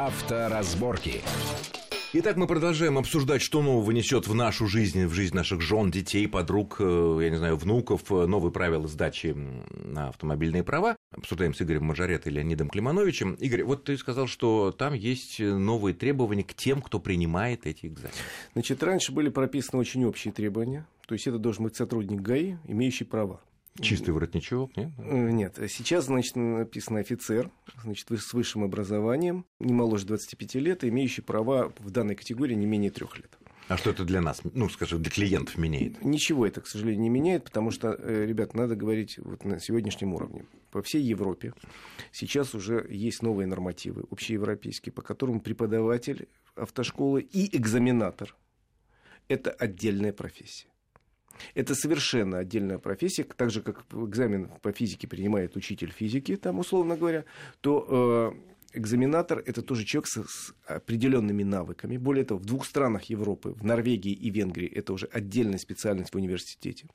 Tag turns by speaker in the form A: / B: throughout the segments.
A: Авторазборки.
B: Итак, мы продолжаем обсуждать, что нового несет в нашу жизнь, в жизнь наших жен, детей, подруг, э, я не знаю, внуков, э, новые правила сдачи на автомобильные права. Обсуждаем с Игорем Мажоретто и Леонидом Климановичем. Игорь, вот ты сказал, что там есть новые требования к тем, кто принимает эти экзамены.
C: Значит, раньше были прописаны очень общие требования. То есть это должен быть сотрудник ГАИ, имеющий права.
B: Чистый воротничок, нет?
C: Э, нет. Сейчас, значит, написано офицер, значит, с высшим образованием, не моложе 25 лет, имеющий права в данной категории не менее трех лет.
B: А что это для нас, ну, скажем, для клиентов меняет?
C: Ничего это, к сожалению, не меняет, потому что, э, ребят, надо говорить вот на сегодняшнем уровне. По всей Европе сейчас уже есть новые нормативы, общеевропейские, по которым преподаватель автошколы и экзаменатор – это отдельная профессия. Это совершенно отдельная профессия, так же, как экзамен по физике принимает учитель физики, там, условно говоря, то э, экзаменатор – это тоже человек с, с определенными навыками. Более того, в двух странах Европы, в Норвегии и Венгрии, это уже отдельная специальность в университете.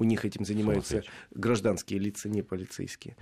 C: У них этим занимаются гражданские лица, не полицейские.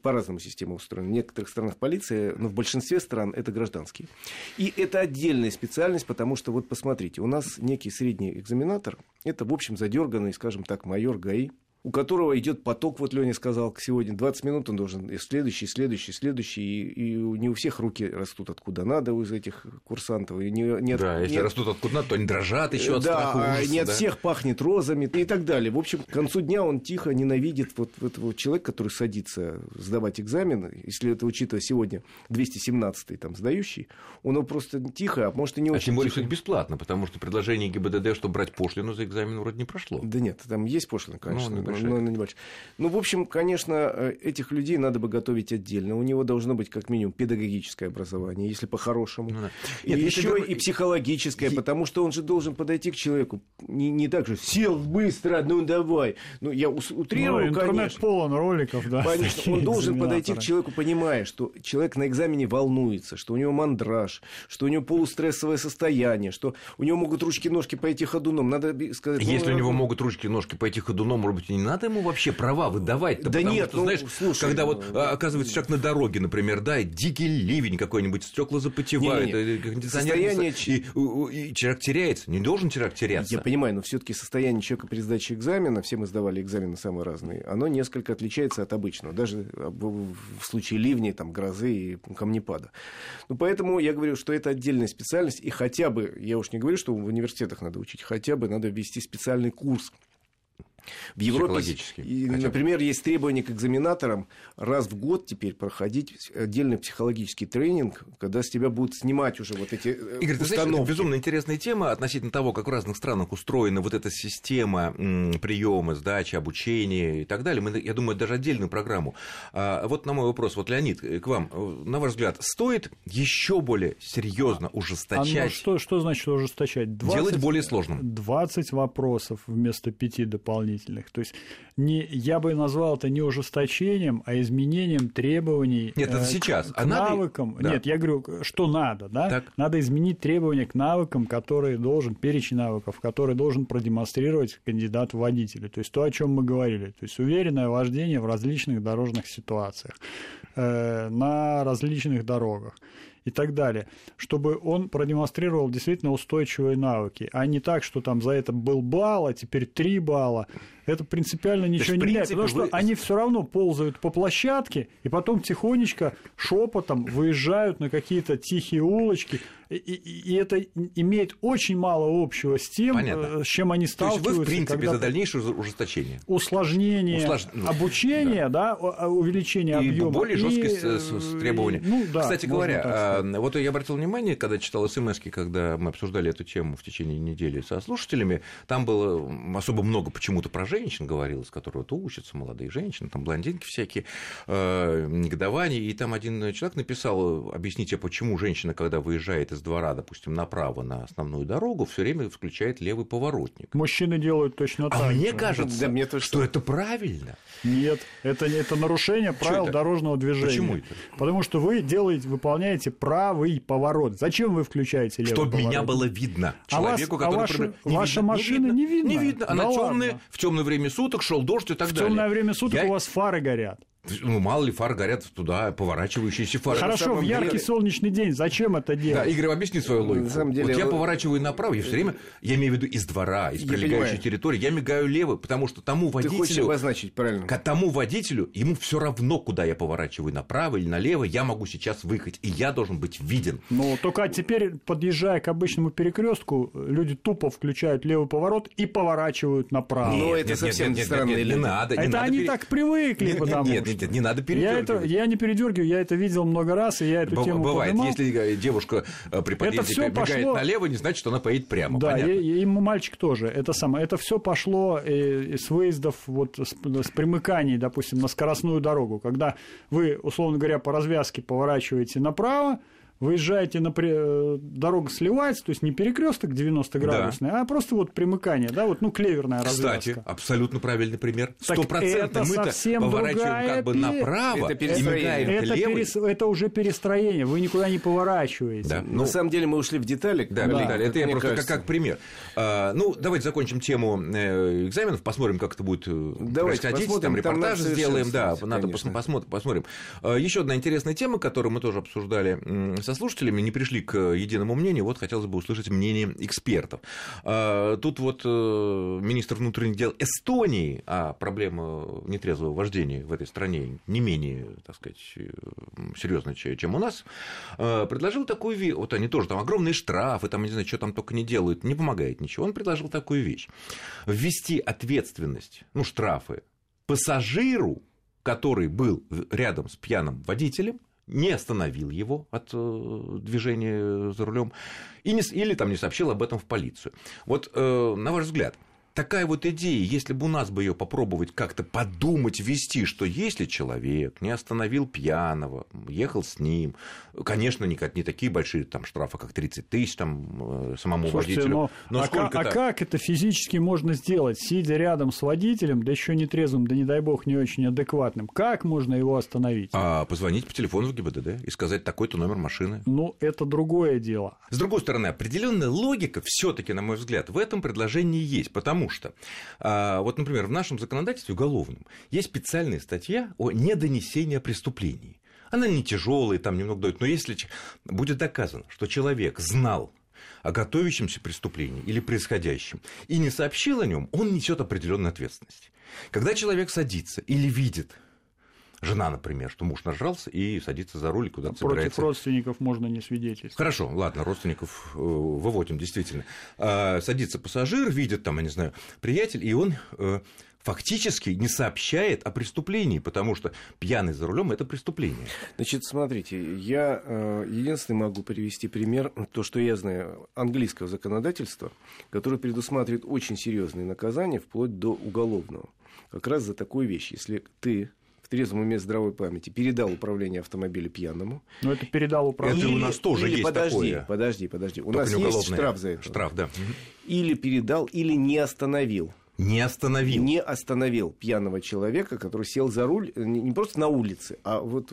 C: По-разному система устроена. В некоторых странах полиция, но в большинстве стран это гражданские. И это отдельная специальность, потому что, вот посмотрите, у нас некий средний экзаменатор, это, в общем, задерганный, скажем так, майор ГАИ, у которого идет поток, вот Леня сказал, сегодня 20 минут он должен, и следующий, следующий, следующий, и, и не у всех руки растут откуда надо у этих курсантов. И не,
B: не, да, если растут откуда надо, то они дрожат еще от да, страха
C: ужаса, не от да? всех пахнет розами и так далее. В общем, к концу дня он тихо ненавидит вот этого человека, который садится сдавать экзамен, если это учитывая сегодня 217-й там сдающий, он его просто тихо, а может и не
B: а
C: очень
B: тем более, это бесплатно, потому что предложение ГИБДД, чтобы брать пошлину за экзамен, вроде не прошло.
C: Да нет, там есть пошлина, конечно.
B: Ну,
C: но, но небольшая. Ну, в общем, конечно, э, этих людей надо бы готовить отдельно. У него должно быть как минимум педагогическое образование, если по-хорошему. Ну, да. И Нет, еще это... и психологическое, и... потому что он же должен подойти к человеку не, не так же сел быстро, ну давай. Ну, я утрирую,
D: ну, интернет конечно. полон роликов, да.
C: Конечно, он должен подойти к человеку, понимая, что человек на экзамене волнуется, что у него мандраж, что у него полустрессовое состояние, что у него могут ручки-ножки пойти ходуном. Надо сказать...
B: Если ну, у него могут ручки-ножки пойти ходуном, может быть, не надо ему вообще права выдавать-то?
C: Да нет,
B: что, ну, знаешь, слушай, когда вот ну, оказывается человек на дороге, например, да, и дикий ливень какой-нибудь, стекла запотевают, не, не, не. состояние и, и, человек теряется, не должен человек теряться.
C: Я понимаю, но все-таки состояние человека при сдаче экзамена, все мы сдавали экзамены самые разные, оно несколько отличается от обычного, даже в случае ливней, там, грозы и камнепада. Ну, поэтому я говорю, что это отдельная специальность, и хотя бы, я уж не говорю, что в университетах надо учить, хотя бы надо ввести специальный курс в Европе, например, есть требование к экзаменаторам раз в год теперь проходить отдельный психологический тренинг, когда с тебя будут снимать уже вот эти э,
B: Игорь, установки. ты знаешь, безумно интересная тема относительно того, как в разных странах устроена вот эта система приема, сдачи, обучения и так далее. Мы, я думаю, даже отдельную программу. А, вот на мой вопрос, вот, Леонид, э, к вам, э, на ваш взгляд, стоит еще более серьезно ужесточать? А, ну,
D: что, что значит ужесточать?
B: 20, Делать более сложным.
D: 20 вопросов вместо 5 дополнительных дополнительных. То есть не, я бы назвал это не ужесточением, а изменением требований
B: Нет, это э, сейчас.
D: к, а навыкам. Надо... Нет, я говорю, что надо, да? Так. Надо изменить требования к навыкам, которые должен, перечень навыков, которые должен продемонстрировать кандидат в водители. То есть то, о чем мы говорили. То есть уверенное вождение в различных дорожных ситуациях, э, на различных дорогах и так далее, чтобы он продемонстрировал действительно устойчивые навыки, а не так, что там за это был балл, а теперь три балла. Это принципиально ничего не меняет, потому что вы... они все равно ползают по площадке и потом тихонечко шепотом выезжают на какие-то тихие улочки, и, и, и это имеет очень мало общего с тем, Понятно. Э, с чем они сталкиваются. То есть
B: вы, в принципе, за дальнейшее ужесточение.
D: Усложнение Услож... Ну, обучения, да. да, увеличение
B: и
D: объема.
B: более жесткие и... требования. Ну, да, Кстати говоря, а, вот я обратил внимание, когда читал смс когда мы обсуждали эту тему в течение недели со слушателями, там было особо много почему-то про женщин говорилось, которые вот учатся, молодые женщины, там блондинки всякие, э, негодования, и там один человек написал, объясните, почему женщина, когда выезжает из двора, допустим, направо на основную дорогу, все время включает левый поворотник.
D: Мужчины делают точно
B: а
D: так.
B: А мне кажется, да, мне то, что... это правильно.
D: Нет, это, это нарушение правил дорожного движения.
B: Почему это?
D: Потому что вы делаете, выполняете правый поворот. Зачем вы включаете левый
B: Чтобы
D: поворот?
B: меня было видно человеку,
D: а вас, который... А ваша, не ваша видно, машина
B: не видно.
D: Не видно.
B: Она да темная, в темное время суток шел дождь и так
D: в
B: далее.
D: В темное время суток Я... у вас фары горят.
B: Ну, мало ли фар горят туда, поворачивающиеся фары.
D: Хорошо, в яркий деле... солнечный день зачем это делать?
B: Да, Игорь, объясни свою логику. На самом деле, вот я поворачиваю направо, я все время, я имею в виду из двора, из прилегающей территории, я мигаю лево, потому что тому водителю... Ты хочешь
C: обозначить, правильно.
B: К тому водителю, ему все равно, куда я поворачиваю, направо или налево, я могу сейчас выехать, и я должен быть виден.
D: Ну, только теперь, подъезжая к обычному перекрестку, люди тупо включают левый поворот и поворачивают направо.
B: Нет, Но это нет, совсем нет, нет, странно. Нет, нет, не надо.
D: Не это
B: надо
D: они пере... так привыкли, нет, потому
B: нет, нет, нет, не надо передергивать.
D: Я, это, я не передергиваю, я это видел много раз, и я эту Б- тему
B: Бывает,
D: поднимал.
B: если девушка э, при подъезде бегает пошло... налево, не значит, что она поедет прямо.
D: Да, и, и мальчик тоже. Это самое. Это все пошло э, с выездов, вот с, с примыканий, допустим, на скоростную дорогу, когда вы, условно говоря, по развязке поворачиваете направо, выезжаете на при... Э, дорога сливается, то есть не перекресток 90-градусный, да. а просто вот примыкание, да, вот, ну, клеверная развязка.
B: Кстати, абсолютно правильный пример. Стопроцентно мы-то поворачиваем как бы направо
C: это и мигаем
D: это, перес... это уже перестроение, вы никуда не поворачиваете. Да.
C: Ну, на самом деле мы ушли в детали.
B: Да, да. детали. это я просто кажется. как, как пример. А, ну, давайте закончим тему э, экзаменов, посмотрим, как это будет э, давайте происходить, там репортаж сделаем, да, надо посмотрим. посмотрим. А, еще одна интересная тема, которую мы тоже обсуждали со слушателями, не пришли к единому мнению, вот хотелось бы услышать мнение экспертов. А, тут вот э, министр внутренних дел Эстонии, а проблема нетрезвого вождения в этой стране не менее, так сказать, э, серьезная, чем у нас, э, предложил такую вещь, вот они тоже там огромные штрафы, там, не знаю, что там только не делают, не помогает ничего. Он предложил такую вещь. Ввести ответственность, ну, штрафы пассажиру, который был рядом с пьяным водителем, не остановил его от э, движения за рулем или там не сообщил об этом в полицию. Вот, э, на ваш взгляд, такая вот идея, если бы у нас бы ее попробовать как-то подумать, вести, что если человек не остановил пьяного, ехал с ним, конечно, не, не такие большие там штрафы, как 30 тысяч там э, самому Слушайте, водителю.
D: Но, но а, сколько а как это физически можно сделать, сидя рядом с водителем, да еще не трезвым, да не дай бог не очень адекватным? Как можно его остановить?
B: А позвонить по телефону в ГИБДД и сказать такой-то номер машины.
D: Ну, это другое дело.
B: С другой стороны, определенная логика все-таки, на мой взгляд, в этом предложении есть, потому Потому что, а, вот, например, в нашем законодательстве уголовном есть специальная статья о недонесении преступлений. Она не тяжелая, там немного дает, но если будет доказано, что человек знал о готовящемся преступлении или происходящем и не сообщил о нем, он несет определенную ответственность. Когда человек садится или видит жена, например, что муж нажрался и садится за руль куда-то
D: Против собирается. родственников можно не свидетельствовать.
B: Хорошо, ладно, родственников э, выводим, действительно. А, садится пассажир, видит там, я не знаю, приятель, и он э, фактически не сообщает о преступлении, потому что пьяный за рулем это преступление.
C: Значит, смотрите, я э, единственный могу привести пример, то, что я знаю, английского законодательства, которое предусматривает очень серьезные наказания, вплоть до уголовного. Как раз за такую вещь. Если ты в трезвом уме здравой памяти передал управление автомобиля пьяному.
D: Но это передал управление.
B: Это у нас тоже или, есть
C: подожди,
B: такое.
C: Подожди, подожди. У Только нас есть штраф за это.
B: Штраф, да.
C: Или передал, или не остановил.
B: Не остановил.
C: Не остановил пьяного человека, который сел за руль не просто на улице, а вот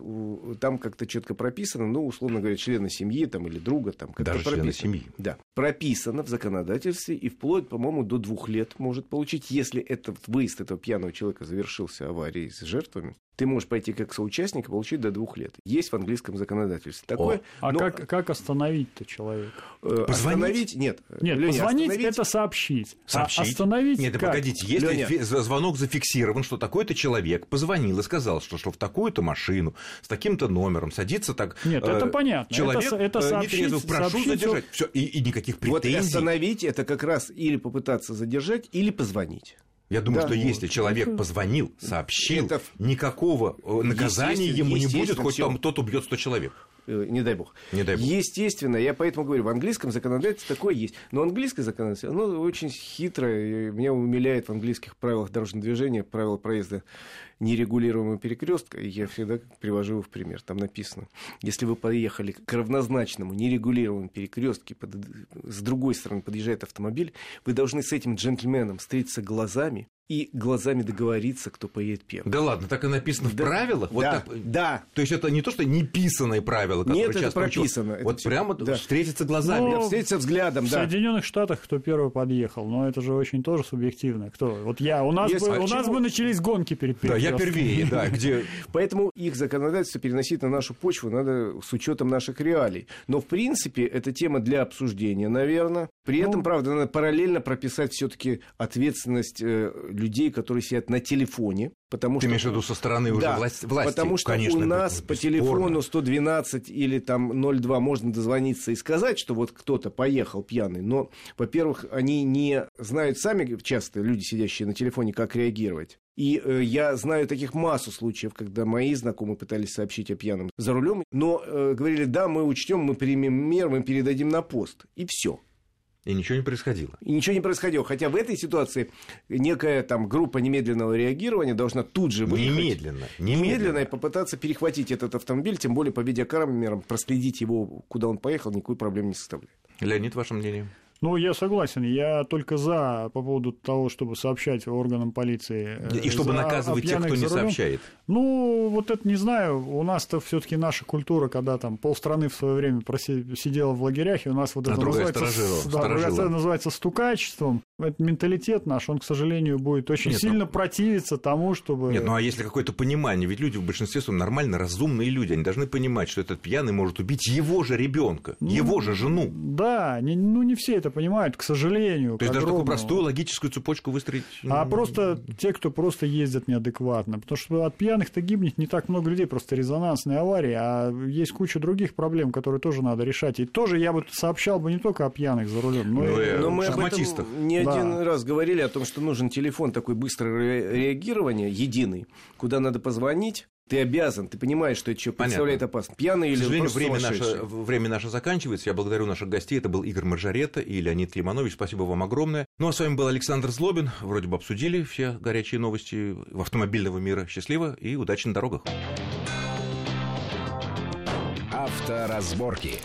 C: там как-то четко прописано, ну, условно говоря, члена семьи там, или друга. Там, как
B: Даже
C: члена
B: семьи.
C: Да. Прописано в законодательстве и вплоть, по-моему, до двух лет может получить, если этот выезд этого пьяного человека завершился аварией с жертвами, ты можешь пойти как соучастник и получить до двух лет. Есть в английском законодательстве такое. О,
D: а но... как, как остановить-то человека?
C: Э, остановить? Нет.
D: Нет, Леня, позвонить остановить... это сообщить.
B: А сообщить? А
D: остановить
B: Нет,
D: как?
B: погодите, если Леня... звонок зафиксирован, что такой-то человек позвонил и сказал, что, что в такую-то машину с таким-то номером садится так...
D: Нет, э, это понятно.
B: Человек
D: это, это сообщить,
B: нетрезво, прошу сообщить... задержать. Все, и, и никаких претензий.
C: Вот остановить это как раз или попытаться задержать, или позвонить.
B: Я думаю, да, что если человек позвонил, сообщил, это... никакого э, наказания ему не будет, хоть там тот убьет 100 человек.
C: Э, не дай бог.
B: Не дай бог.
C: Естественно, я поэтому говорю, в английском законодательстве такое есть. Но английское законодательство, оно очень хитрое. Меня умиляет в английских правилах дорожного движения, правила проезда нерегулируемого перекрестка, я всегда привожу его в пример. Там написано, если вы поехали к равнозначному нерегулируемому перекрестке, под, с другой стороны подъезжает автомобиль, вы должны с этим джентльменом встретиться глазами и глазами договориться, кто поедет первым.
B: Да ладно, так и написано в да, правилах?
C: Вот
B: да,
C: так, да.
B: То есть это не то, что неписанные правила,
C: которые Нет, это прописано.
B: Это вот все... прямо да. встретиться глазами.
C: Ну, встретиться взглядом,
D: в да. В Соединенных Штатах кто первый подъехал, но это же очень тоже субъективно. Кто? Вот я, у нас, Есть, бы, а у нас бы начались гонки перед
B: Да, я первее, да. Где...
C: Поэтому их законодательство переносить на нашу почву надо с учетом наших реалий. Но, в принципе, это тема для обсуждения, наверное. При этом, ну, правда, надо параллельно прописать все-таки ответственность э, людей, которые сидят на телефоне. Потому
B: Ты
C: что,
B: имеешь в виду со стороны уже да, власти,
C: Потому что конечно, у нас по телефону 112 или там 02 можно дозвониться и сказать, что вот кто-то поехал пьяный. Но, во-первых, они не знают сами часто, люди, сидящие на телефоне, как реагировать. И э, я знаю таких массу случаев, когда мои знакомые пытались сообщить о пьяном за рулем, но э, говорили, да, мы учтем, мы примем мер, мы передадим на пост. И все.
B: И ничего не происходило.
C: И ничего не происходило. Хотя в этой ситуации некая там группа немедленного реагирования должна тут же выехать.
B: Немедленно.
C: Немедленно. Немедленно и попытаться перехватить этот автомобиль, тем более по видеокамерам проследить его, куда он поехал, никакой проблемы не составляет.
B: Леонид, ваше мнение?
D: Ну, я согласен. Я только за по поводу того, чтобы сообщать органам полиции.
B: И чтобы наказывать тех, кто не сообщает.
D: Ну, вот это не знаю. У нас-то все-таки наша культура, когда там полстраны в свое время сидела в лагерях, и у нас вот а это называется. Да, называется стукачеством. Это менталитет наш, он, к сожалению, будет очень Нет, сильно ну... противиться тому, чтобы...
B: Нет, ну а если какое-то понимание, ведь люди в большинстве своем нормально разумные люди, они должны понимать, что этот пьяный может убить его же ребенка, ну, его же жену.
D: Да, не, ну не все это понимают, к сожалению.
B: То есть даже такую простую логическую цепочку выстроить...
D: А просто те, кто просто ездят неадекватно, потому что от пьяных-то гибнет не так много людей, просто резонансные аварии, а есть куча других проблем, которые тоже надо решать. И тоже я бы сообщал бы не только о пьяных за рулем, но, но
C: и но мы шахматистах. Не да. Один раз говорили о том, что нужен телефон такой быстрого реагирования, единый, куда надо позвонить, ты обязан, ты понимаешь, что это что представляет опасность. Пьяный или К
B: сожалению, время наше, время наше заканчивается. Я благодарю наших гостей. Это был Игорь Маржарета и Леонид Климанович. Спасибо вам огромное. Ну, а с вами был Александр Злобин. Вроде бы обсудили все горячие новости автомобильного мира. Счастливо и удачи на дорогах.
A: Авторазборки.